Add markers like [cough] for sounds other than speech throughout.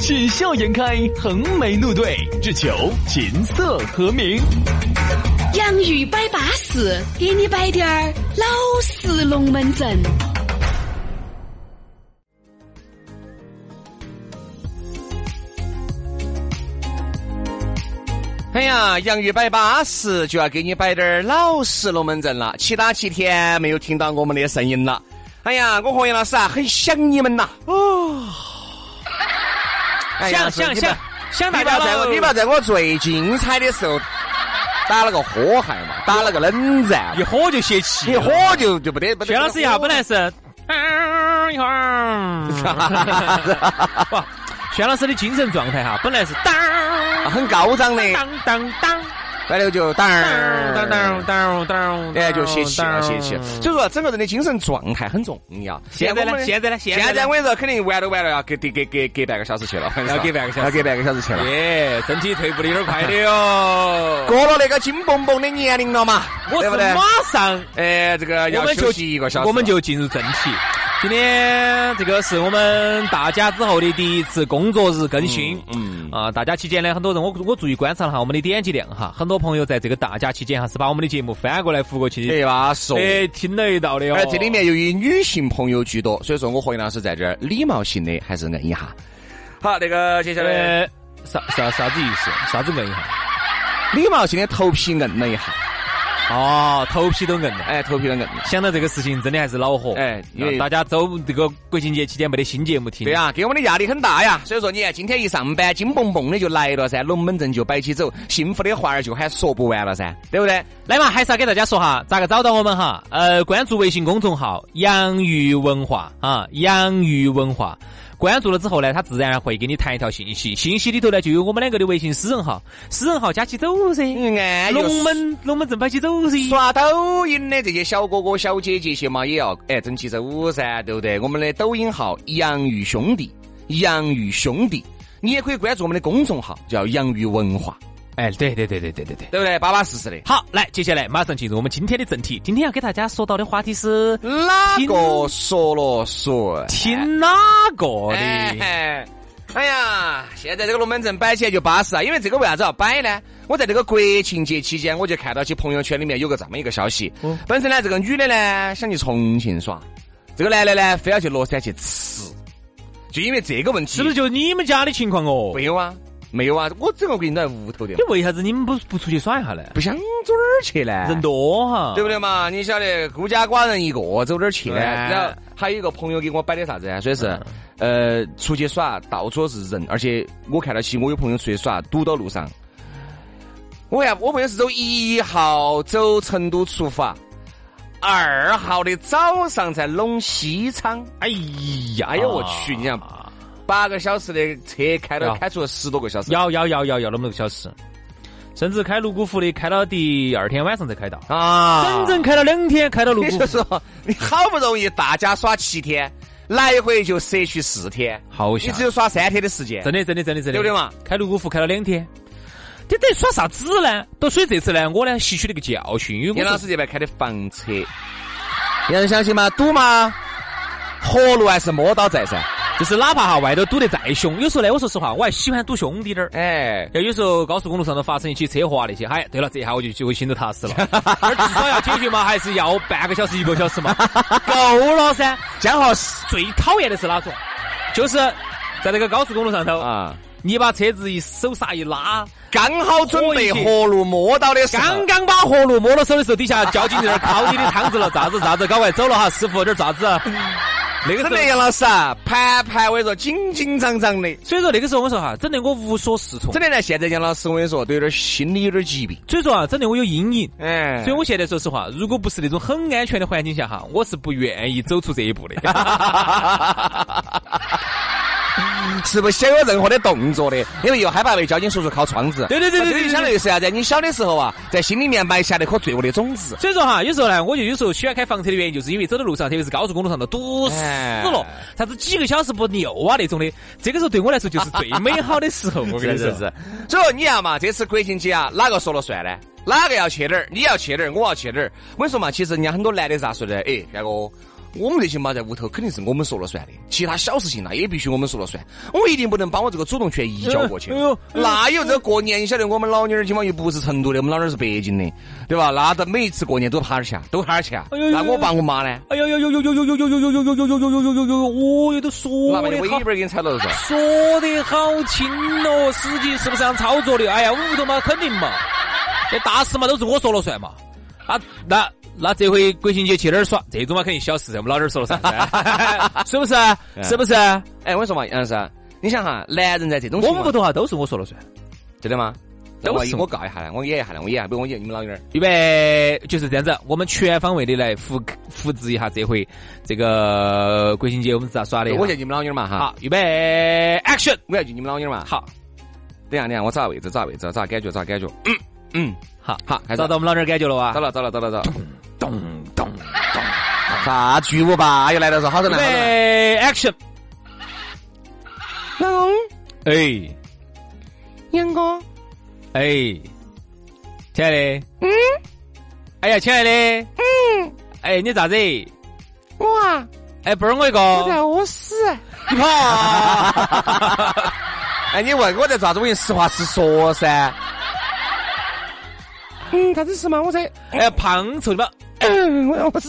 喜笑颜开，横眉怒对，只求琴瑟和鸣。洋芋摆巴士，给你摆点儿老式龙门阵。哎呀，洋芋摆巴士就要给你摆点儿老实龙门阵了。其他七天没有听到我们的声音了。哎呀，我和杨老师啊，很想你们呐。哦。想想想想大家在我，你爸在我最精彩的时候打了个火害嘛，打了个冷战，一火就泄气，一火就就不得不得。薛老师一下本来是，一会儿，[laughs] 不，薛老师的精神状态哈，本来是当，很高涨的，当当当。完了就当当当当当，哎，就泄气了，泄气。所以说，整个人的精神状态很重要。现在呢？现在呢？现在我跟你说，肯定完都完了，要隔隔隔隔隔半个小时去了，要隔半个小时，要隔半个小时去了。耶，身体退步的有点快的哟。过了那个金蹦蹦的年龄了嘛？我是马上，哎，这个要休息一个小时，我们就进入正题。今天这个是我们大家之后的第一次工作日更新，嗯啊，大家期间呢，很多人我我注意观察了哈，我们的点击量哈，很多朋友在这个大假期间哈是把我们的节目翻过来覆过去，对吧？说哎，听了一道的哦。而这里面由于女性朋友居多，所以说我和杨老师在这儿礼貌性的还是摁一下。好，那个接下来啥啥啥子意思？啥子摁一下？礼貌性的头皮摁了一下。哦，头皮都硬了，哎，头皮都硬了。想到这个事情，真的还是恼火，哎，因为大家周这个国庆节期间没得新节目听，对啊，给我们的压力很大呀。所以说，你看今天一上班，金蹦蹦的就来了噻，龙门阵就摆起走，幸福的话儿就喊说不完了噻，对不对？来嘛，还是要给大家说哈，咋个找到我们哈？呃，关注微信公众号“洋芋文化”啊，“洋芋文化”。关注了之后呢，他自然会给你弹一条信息，信息里头呢就有我们两个的微信私人号，私人号加起走噻，龙门龙门阵摆起走噻。刷抖音的这些小哥哥小姐姐些嘛，也要哎整起走噻，对不对？我们的抖音号洋芋兄弟，洋芋兄弟，你也可以关注我们的公众号叫洋芋文化。哎，对对对对对对对，对不对？巴巴适适的。好，来，接下来马上进入我们今天的正题。今天要给大家说到的话题是哪个说了算？听哪个的？哎呀，现在这个龙门阵摆起来就巴适啊！因为这个为啥子要摆呢？我在这个国庆节期间，我就看到起朋友圈里面有个这么一个消息。本身呢，这个女的呢想去重庆耍，这个男的呢非要去乐山去吃，就因为这个问题。是不是就你们家的情况哦？没有啊。没有啊，我整个人都在屋头的。你为啥子你们不不出去耍一下呢？不想走哪儿去呢？人多哈，对不对嘛？你晓得孤家寡人一个走哪儿去呢？然后还有一个朋友给我摆的啥子啊？说是呃出去耍到处是人，而且我看到起我有朋友出去耍堵到路上。我呀我朋友是走一号走成都出发，二号的早上在陇西昌。哎呀，哎呀我去！你想。八个小时的车开了，开出了十多个小时，要要要要要那么多小时，甚至开泸沽湖的开到第二天晚上才开到啊！整整开了两天，开到泸沽湖。说你好不容易大家耍七天，来回就摄去四天，好你只有耍三天的时间。真的真的真的真的，对不对嘛？开泸沽湖开了两天，你等于耍啥子呢？都所以这次呢，我呢吸取了个教训，因为杨老师这边开的房车，有人相信吗？赌吗？活路还是摸到在噻。就是哪怕哈外头堵得再凶，有时候呢，我说实话，我还喜欢堵凶滴点儿。哎，要有时候高速公路上头发生一起车祸啊那些，哎，对了，这下我就就会心头踏实了。[laughs] 至少要解决嘛，还是要半个小时一个小时嘛，[laughs] 够了噻。江浩最讨厌的是哪种？就是在那个高速公路上头啊，你把车子一手刹一拉，刚好准备活路摸到的时候，刚刚把活路摸到手的时候，底下交警在那儿敲你的窗子了，咋子咋子，赶快走了哈，师傅，这咋子？[laughs] 那个时候，杨老师啊，盘盘我跟你说，紧紧张张的。所以说那个时候，我说哈，整的我无所适从。整的呢，现在杨老师我跟你说，都有点心理有点疾病。所以说啊，整的我有阴影。哎，所以我现在说实话，如果不是那种很安全的环境下哈，我是不愿意走出这一步的。[laughs] 是不想有任何的动作的，因为又害怕被交警叔叔敲窗子。对对对对对就相当于是啥子？你小的时候啊，在心里面埋下那颗罪恶的种子。所以说哈，有时候呢，我就有时候喜欢开房车的原因，就是因为走在路上，特别是高速公路上头堵死哎了，啥子几个小时不溜啊那种的，这个时候对我来说就是最美好的时候。我跟你说是是是。所以说你看嘛，这次国庆节啊，哪个说了算呢？哪个要去哪儿？你要去哪儿，我要去哪儿。我跟你说嘛，其实人家很多男的咋说的？哎，轩哥，我们这些嘛，在屋头肯定是我们说了算的，其他小事情呢也必须我们说了算。我一定不能把我这个主动权移交过去。哎呦那有这过年，你晓得我们老妞儿今晚又不是成都的，我们老妞儿是北京的，对吧？那到每一次过年都趴儿去啊，都趴儿去啊。那我爸我妈呢？哎呦呦呦呦呦呦呦呦呦呦呦呦呦呦呦呦呦呦呦！哦哟，都说的好尾巴儿给你踩到是吧？说的好轻哦，实际是不是这样操作的？哎呀，屋头嘛肯定嘛，这大事嘛都是我说了算嘛。啊，那那这回国庆节去哪儿耍？这种嘛肯定小事，我们老点儿说了算，[laughs] 是不是？是不是？哎，我跟你说嘛，杨老师，你想哈，男人在这种我们屋头哈都是我说了算。真的吗？都是我我告一下来，我演一下来，我演一下，比如我演你们老妞儿。预备，就是这样子，我们全方位的来复复制一下这回这个国庆节我们是咋耍的。我演你们老妞儿嘛哈。好，预备，action！我要叫你们老妞儿嘛。好，等下，等一下，我找下位置，找下位置，找下感觉，找下感觉。嗯嗯，好，好，找到我们老点儿感觉了哇？找了，找了，找了，找了。咚咚咚，啥巨无霸又来了是好多预来，好多来。备，action！老公，哎杨哥，哎，亲爱的，嗯，哎呀，亲爱的，嗯，哎，你咋子？我啊，哎，不是我一个，屙屎。你跑，[laughs] 哎，你问我在咋子？我用实话实说噻。嗯，啥子事嘛？我在，哎，胖臭的把，嗯，我要屎。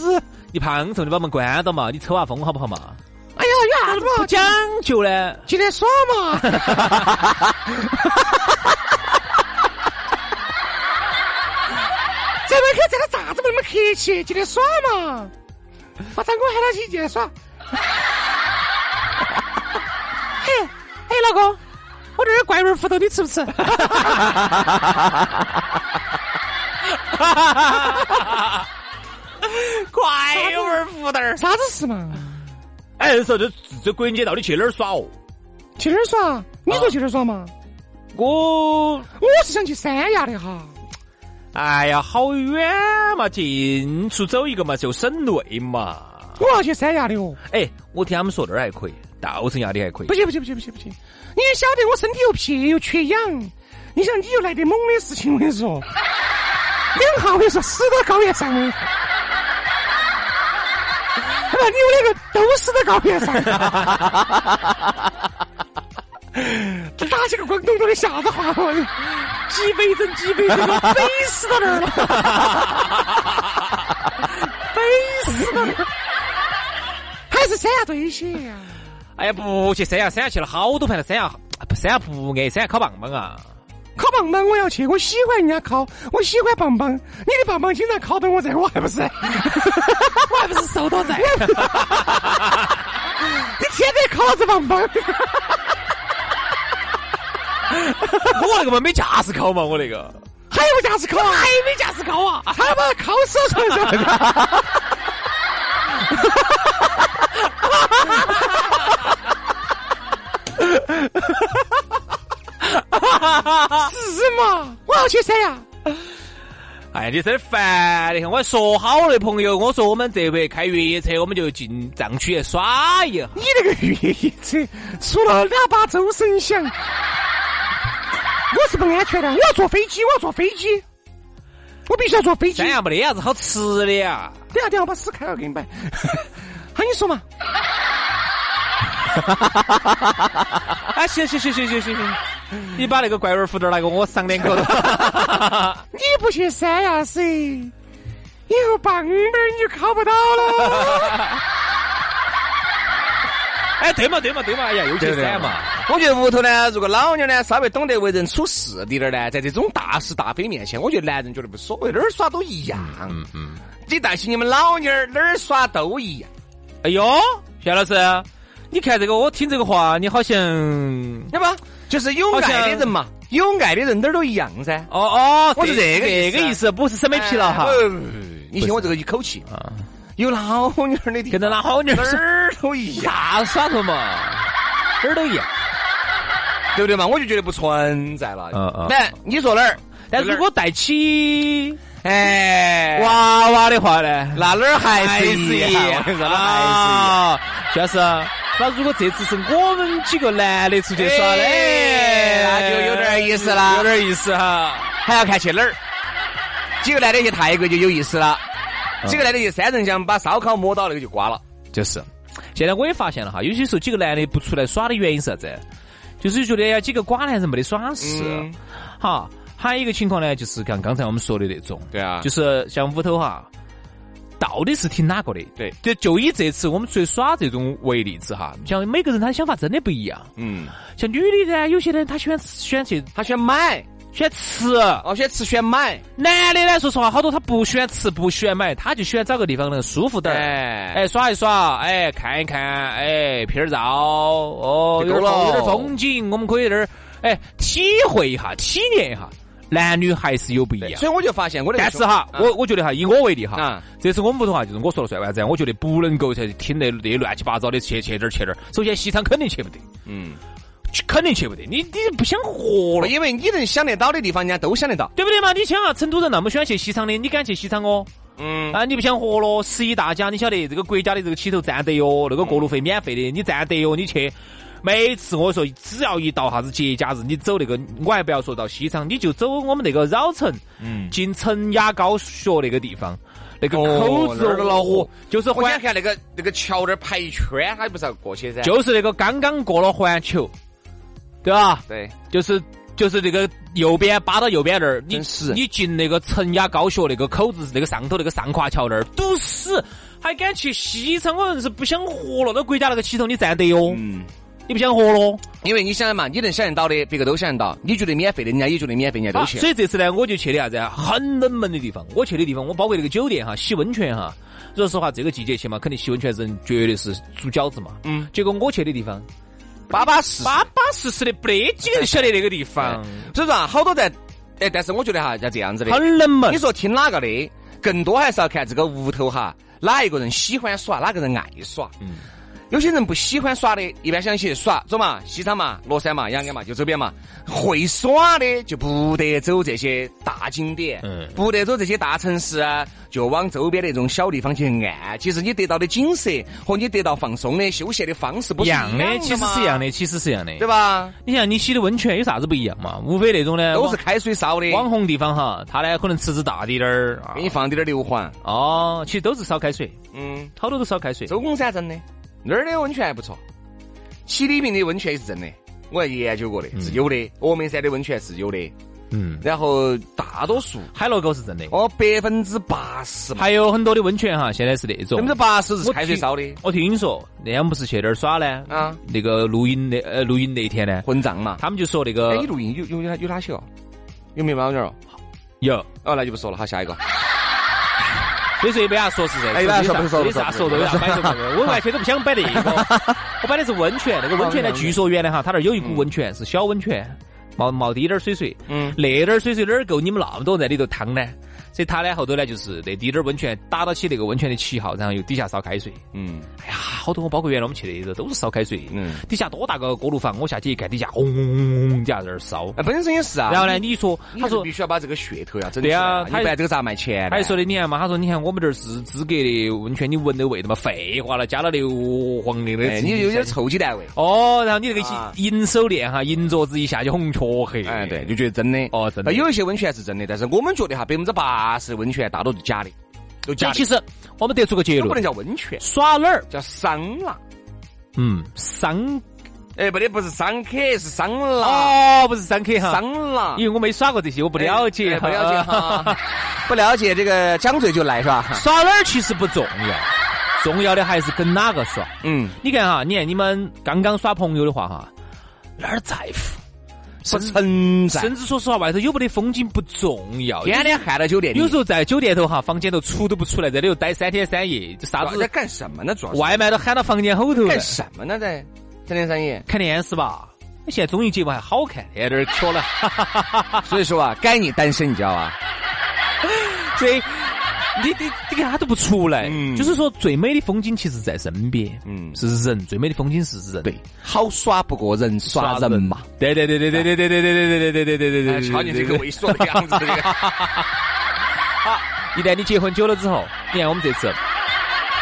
你胖瘦，你把门关到嘛，你抽下风好不好嘛？哎呀，有啥子嘛？不讲究呢。今天耍嘛。[laughs] 在门口站个啥子嘛？那么客气，今天耍嘛。把张哥喊他去进来耍。嘿，[laughs] 嘿，老公，我这儿有怪味儿麸豆，你吃不吃？[laughs] 快味儿福袋儿。啥子事嘛？哎，说这这国庆节到底去哪儿耍哦？去哪儿耍？你说去哪儿耍嘛？我，我是想去三亚的哈。哎呀，好远嘛，近处走一个嘛，就省内嘛。我要去三亚的哦。哎，我听他们说那儿还可以，稻城亚的还可以不。行不行不行不行不行！你也晓得我身体又撇又缺氧，你想你又来点猛的事情，我跟你说，两下我跟你说死到高原上你们两个都死在高原上，[laughs] 这打起个广东话的啥子话我？几倍整几倍整，[laughs] 我背死到那儿了，背死到那儿，还是三亚最些呀。哎呀，不去三亚，三亚去了好多盘了，三亚三亚不爱，三亚烤棒棒啊。烤棒棒我要去，我喜欢人家烤，我喜欢棒棒。你的棒棒经常烤到我这，我还不是，我还不是瘦到在。[laughs] 你天天烤子棒棒，我那个嘛没驾驶考嘛，我那个。还有架势烤啊？还没驾驶考啊？他把烤手上上。[laughs] 是嘛？我要去三亚。哎，你真烦你看！我还说好的，朋友，我说我们这回开越野车，我们就进藏区耍一下。你那个越野车，除了喇叭周声响，我是不安全的。我要坐飞机，我要坐飞机，我必须要坐飞机。三亚没得啥子好吃的呀。等下等下，我把屎开了给你摆。好，你说嘛？[laughs] 啊，行行行行行行行，[laughs] 你把那个怪味胡豆拿给我赏两口。[laughs] 你不去三亚噻，以后棒棒你就考不到了。[laughs] 哎，对嘛对嘛对嘛，哎呀，又去三嘛。我觉得屋头呢，如果老娘呢稍微懂得为人处事滴点儿呢，在这种大是大非面前，我觉得男人觉得无所谓，哪儿耍都一样。嗯嗯，你带起你们老娘儿哪儿耍都一样。哎呦，薛老师，你看这个，我听这个话，你好像对吧就是有爱的人嘛，有爱的人哪儿都一样噻。哦哦，我是这个这个意思，不是审美疲劳哈。呃你听我这个一口气，啊，有老妞儿的地方跟着老妞儿哪儿都一样。啥耍头嘛，哪儿都一样。对不对嘛？我就觉得不存在了。嗯嗯那你说哪儿？但如果带起哎，娃娃的话呢，那哪儿还是一样？啊，徐老师，那如果这次是我们几个男的出去耍的，哎那就有点意思了有点意思哈。还要看去哪儿。几个男的去泰国就有意思了，嗯几个男的去三镇江把烧烤摸到那个就瓜了。就是，现在我也发现了哈，有些时候几个男的不出来耍的原因是啥子？就是觉得呀，几个寡男人没得耍事。嗯哈，还有一个情况呢，就是像刚才我们说的那种，对啊就是像屋头哈，到底是听哪个的？对。就就以这次我们出去耍这种为例子哈，像每个人他的想法真的不一样。嗯，像女的呢，有些人她喜欢吃喜欢去他喜欢买，喜欢吃，哦，喜欢吃，喜欢买。男的呢，说实话，好多他不喜欢吃，不喜欢买，他就喜欢找个地方能舒服点儿，哎。哎，耍一耍，哎，看一看，哎，拍点照，哦，有点风景，我们可以在这儿，哎，体会一下，体验一下，男女还是有不一样。所以我就发现我的，但是哈，我我觉得哈，以我为例哈啊，这次我们屋头哈，就是我说了算，为啥子啊？我觉得不能够去听那那乱七八糟的去去这儿去那儿。首先，西昌肯定去不得，嗯，肯定去不得，你你不想活了，因为你能想得到的地方，人家都想得到。对不对嘛？你想啊，成都人那么喜欢去西昌的，你敢去西昌哦？嗯，啊，你不想活了？十一大家，你晓得这个国家的这个起头占得哟，那个过路费免费的，你占得哟，你去。每次我说，只要一到啥子节假日，你走那个，我还不要说到西昌，你就走我们那个绕城，嗯进城雅高学那个地方，那个哦口子那儿的老火，就是我想环，看那个那个桥那儿排一圈，它不是要过去噻？就是那个刚刚过了环球，对吧？对，就是就是那个右边扒到右边那儿，你是你进那个城雅高学那个口子，那个上头那个上跨桥那儿堵死，还敢去西昌？我硬是不想活了。那国家那个系统你站得哟，嗯，你不想活了？因为你想嘛，你能想得到的，别个都想得到；你觉得免费的，人家也觉得免费，人家都啊去。所以这次呢，我就去的啥子啊？很冷门的地方。我去的地方，我包括那个酒店哈，洗温泉哈。说实话，这个季节去嘛，肯定洗温泉人绝对是煮饺子嘛。嗯，结果我去的地方，巴巴适适。巴巴适适的，不得几个人晓得那个地方，所以说啊，好多在，哎，但是我觉得哈，要这样子的。很冷门你。说听哪个的，更多还是要看这个屋头哈，哪一个人喜欢耍，哪个人爱耍。嗯有些人不喜欢耍的，一般想去耍，走嘛，西昌嘛，乐山嘛，雅安嘛，就周边嘛。会耍的就不得走这些大景点，嗯不得走这些大城市啊，就往周边的这种小地方去按。其实你得到的景色和你得到放松的休闲的方式不一样的，的，其实是一样，的，其实是一样的，对？吧？你像你洗的温泉有啥子不一样嘛？无非那种呢，都是开水烧的，网红地方哈，它呢可能池子大滴点儿，啊给你放点儿硫磺，哦，其实都是烧开水，嗯。好多都烧开水。周公山真的，那儿的温泉还不错。七里坪的温泉也是真的，我还研究过的，是有的。峨眉山的温泉是有的，嗯，然后大多数海螺沟是真的，哦百分之八十，还有很多的温泉哈，现在是那种百分之八十是开水烧的，我听说那天我们不是去那儿耍呢，啊，那个露营那呃露营那天呢，混账嘛。他们就说那哎，个你录音有有有有哪些哦？有没有猫鸟哦？有，哦，那就不说了，好，下一个。所以说也没啥说是这，哎没啥说不说没不说啥说的，没啥摆说的，我完全都不想摆那个，[laughs] 我摆的是温泉，那个温泉呢，据说原来哈，它那儿有一股温泉是小温泉，冒冒滴点儿水水，嗯。那点儿水水哪儿够你们那么多人在里头趟呢？所以他呢后头呢就是那滴点儿温泉打到起那个温泉的旗号，然后又底下烧开水。嗯哎呀，好多我包括原来我们去的时候都是烧开水，嗯，底下多大个锅炉房，我下去一看底下轰轰轰轰底下在那儿烧。哎，本身也是啊。然后呢，你说他说必须要把这个噱头要整对起来啊他要不然这个咋卖钱呢？他还说的，你看嘛，他说你看我们这儿是资格的温泉，你闻的味道嘛，废话了，加了硫磺的那哎，你有点臭鸡蛋味。哦，然后你那个啊银手链哈，银镯子一下就红黢黑。哎，对，就觉得真的哦真的呃有一些温泉是真的，但是我们觉得哈，百分之八十的温泉大多是假的，都假的。其实我们得出个结论不能，叫温泉，耍哪儿？叫桑拿。嗯，桑哎，不对，不是桑客，是桑拿。哦，不是桑客哈，桑拿。因为我没耍过这些，我不了解，哎不了解哈，不了解 [laughs] 这个张嘴就来是吧？耍哪儿其实不重要，重要的还是跟哪个耍。嗯，你看哈，你看你们刚刚耍朋友的话哈，哪儿在乎？不存在。甚至说实话，外头有没得风景不重要，天天汉到酒店里，有时候在酒店头哈，房间头出都不出来，在里头待三天三夜，这啥子在干什么呢？主要是外卖都喊到房间后头干什么呢？在三天三夜。看电视吧。现在综艺节目还好看，有点儿缺了。[laughs] 所以说啊，该你单身，你知道吧？[laughs] 所以你你你看他都不出来，嗯就是说最美的风景其实在身边，嗯是人，最美的风景是人，对，好耍不过人耍人嘛。对对对对对对对对对对对对对对对对对，瞧你这个猥琐的样子，好。一旦你结婚久了之后，你看我们这次，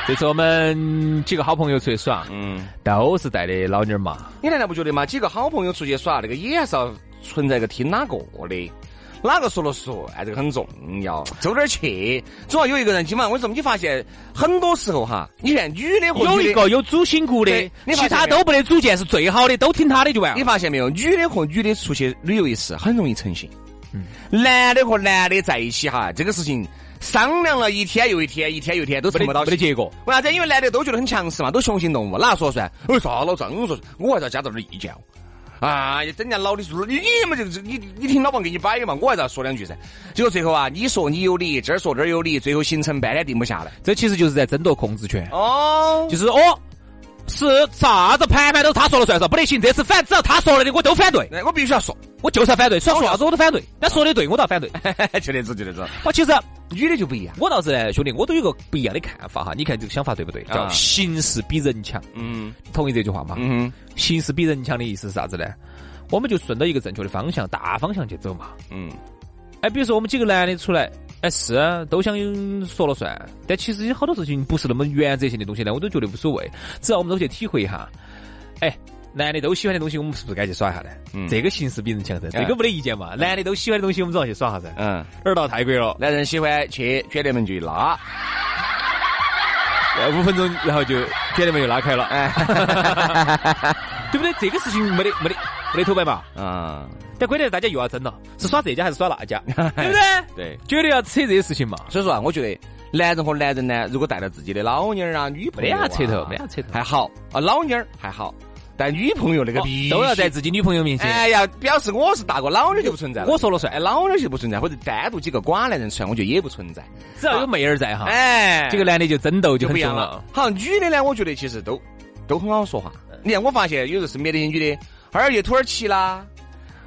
这次我们几个好朋友出去耍，嗯，都是带的老妞儿嘛，你难道不觉得嘛？几个好朋友出去耍，那个也还是要存在个听哪个的。哪个说了算，哎，这个很重要。走点儿去，总要有一个人。今晚为什么你发现很多时候哈？你看女的和有一个有主心骨的，你其他都不得主见，是最好的，都听他的就完了。你发现没有？女的和女的出去旅游一次很容易成型。男的和男的在一起哈，这个事情商量了一天又一天，一天又一天都成不到结没得结果。为啥子？因为男的都觉得很强势嘛，都雄性动物，哪说了算？哎，啥老张说，我还是要加点点意见哦。啊，人家老的说你你们这个你你听老王给你摆嘛，我还是要说两句噻。结果最后啊，你说你有理，这儿说这儿有理，最后行程半天定不下来。这其实就是在争夺控制权，哦，就是哦，是啥子盘盘都是他说了算是不得行，这次反只要他说了的我都反对，那我必须要说，我就是要反对，说说啥子我都反对，他说的对我倒反对。[laughs] 就那子就那子。我其实女的就不一样，我倒是呢，兄弟，我都有个不一样的看法哈，你看这个想法对不对？叫啊形势比人强，嗯同意这句话吗？嗯形势比人强的意思是啥子呢？我们就顺着一个正确的方向，大方向去走嘛。嗯哎，比如说我们几个男的出来，哎是啊都想说了算，但其实有好多事情不是那么原则性的东西呢，我都觉得无所谓，只要我们都去体会一下。哎，男的都喜欢的东西，我们是不是该去耍一下呢？嗯这个形式比人强噻，这个没得意见嘛。男的都喜欢的东西，我们总要去耍下噻。嗯，而到泰国了，男人喜欢去卷帘门就拉，[laughs] 呃五分钟，然后就卷帘门就拉开了，哎，[laughs] 对不对？这个事情没得没得没得头摆嘛。啊，但关键大家又要争了，是耍这家还是耍那家，[laughs] 对不对？对。绝对要扯这些事情嘛。所以说啊，我觉得男人和男人呢，如果带着自己的老妞儿啊、女朋友、啊，得啥扯头，没扯头，还好啊，老妞儿还好，但女朋友那个都要在自己女朋友面前。哎呀，表示我是大哥，老妞儿就不存在了。我说了算哎，老妞儿就不存在，或者单独几个寡男人出来，我觉得也不存在。只要有妹儿在哈，哎，这个男的就争斗就就不一样了。。好，女的呢，我觉得其实都都很好说话。你看，我发现有时候身边的一些女的，哈儿去土耳其啦，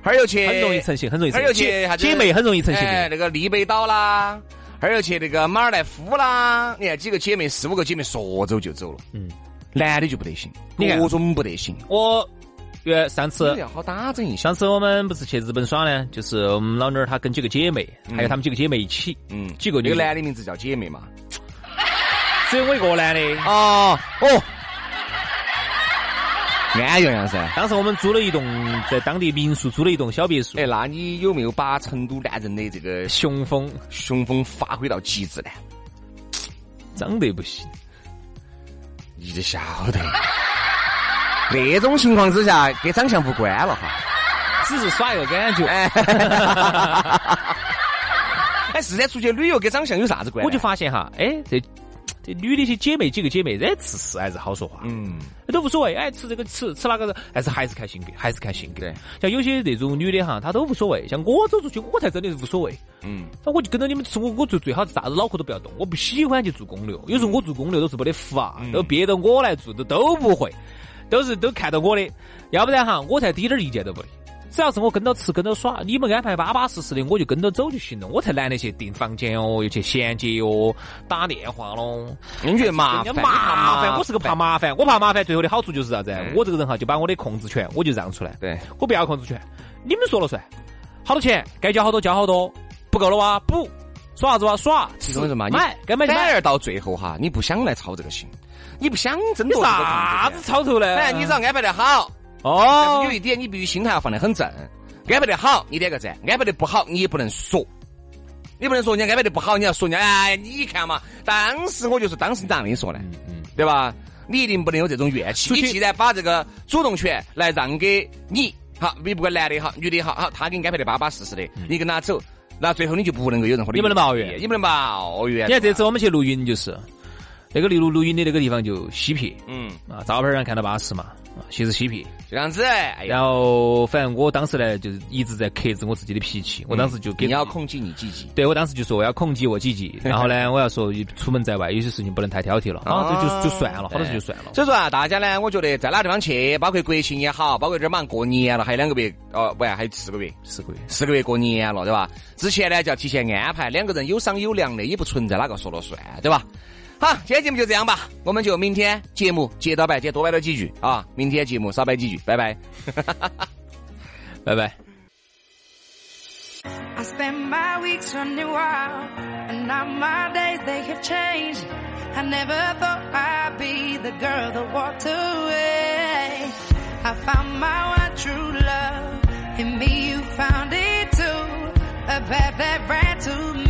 哈儿又去，很容易成型，很容易成哈儿又型。去啥子姐妹很容易成型哎，那个丽贝岛啦，哈儿又去那个马尔代夫啦。你看几个姐妹，四五个姐妹说走就走了。嗯，男的就不得行，各种不得行。我原上次要好打整一下。上次我们不是去日本耍呢，就是我们老妞儿她跟几个姐妹，还有她们几个姐妹一起，嗯，几个女，那个男的名字叫姐妹嘛。只有我一个男的。哦哦，安洋洋噻。当时我们租了一栋在当地民宿租了一栋小别墅，哎，那你有没有把成都男人的这个雄风雄风发挥到极致呢？长得不行，你就晓得，[laughs] 那种情况之下跟长相无关了哈。只是耍一个感觉。哎，[laughs] 哎，是噻，出去旅游跟长相有啥子关系？我就发现哈，哎，这这女的些姐妹几个姐妹，哎，吃是还是好说话，嗯，都无所谓，哎，吃这个吃吃那个，还是还是看性格，还是看性格。对，像有些那种女的哈，她都无所谓，像我走出去，我才真的是无所谓。嗯，那我就跟着你们吃，我我最最好是啥子脑壳都不要动，我不喜欢去做公牛。有时候我做公牛都是没得法，都憋着我来做，都都不会，都是都看到我的，要不然哈，我才滴点儿意见都不得。只要是我跟着吃跟着耍，你们安排巴巴适适的，我就跟着走就行了。我才懒得去订房间哦，又去衔接哦，打电话喽。你觉得麻人烦？家麻烦，我是个怕麻烦，我怕麻烦。最后的好处就是啥子嗯？我这个人哈，就把我的控制权我就让出来，对，我不要控制权，你们说了算。好多钱该交好多交好多，不够了哇补，耍啥子哇耍，其实嘛，你买该买就买。反而到最后哈，你不想来操这个心，你不想争你夺这个啥子操头呢？哎，你只要安排得好，哦但是有，一点，你必须心态要放得很正。安排得好，你点个赞；安排得不好，你也不能说。你不能说人家安排得不好，你要说人家哎，你看嘛，当时我就是，当时咋跟你说呢？嗯，对吧？你一定不能有这种怨气。你既然把这个主动权来让给你，好，你不管男的也好，女的也好，好，他给你安排得巴巴适适的，你跟他走，那最后你就不能够有任何的你不能抱怨你不能抱怨。你看这次我们去露营就是，那个录录音的那个地方就西皮，嗯，啊，照片上看到巴适嘛，啊，其实西皮。就这样子。哎，然后反正我当时呢，就是一直在克制我自己的脾气，我当时就给你要控制你自己？对我当时就说我要控制我自己，[laughs] 然后呢，我要说出门在外有些事情不能太挑剔了，啊，这就就算了，好多事就算了。所以说啊，大家呢，我觉得在哪地方去，包括国庆也好，包括这儿马上过年了，还有两个月，哦，不，还有四个月，四个月，四个月过年了，对吧？之前呢就要提前安排，两个人有商有量的，也不存在哪个说了算，对吧？好，今天节目就这样吧，我们就明天节目接到摆，今天多摆了几句啊，明天节目少摆几句，拜拜。拜拜。I spend my weeks running wild, and now my days they have changed. I never thought I'd be the girl that walked away. I found my one true love. In me, you found it too. A path that ran to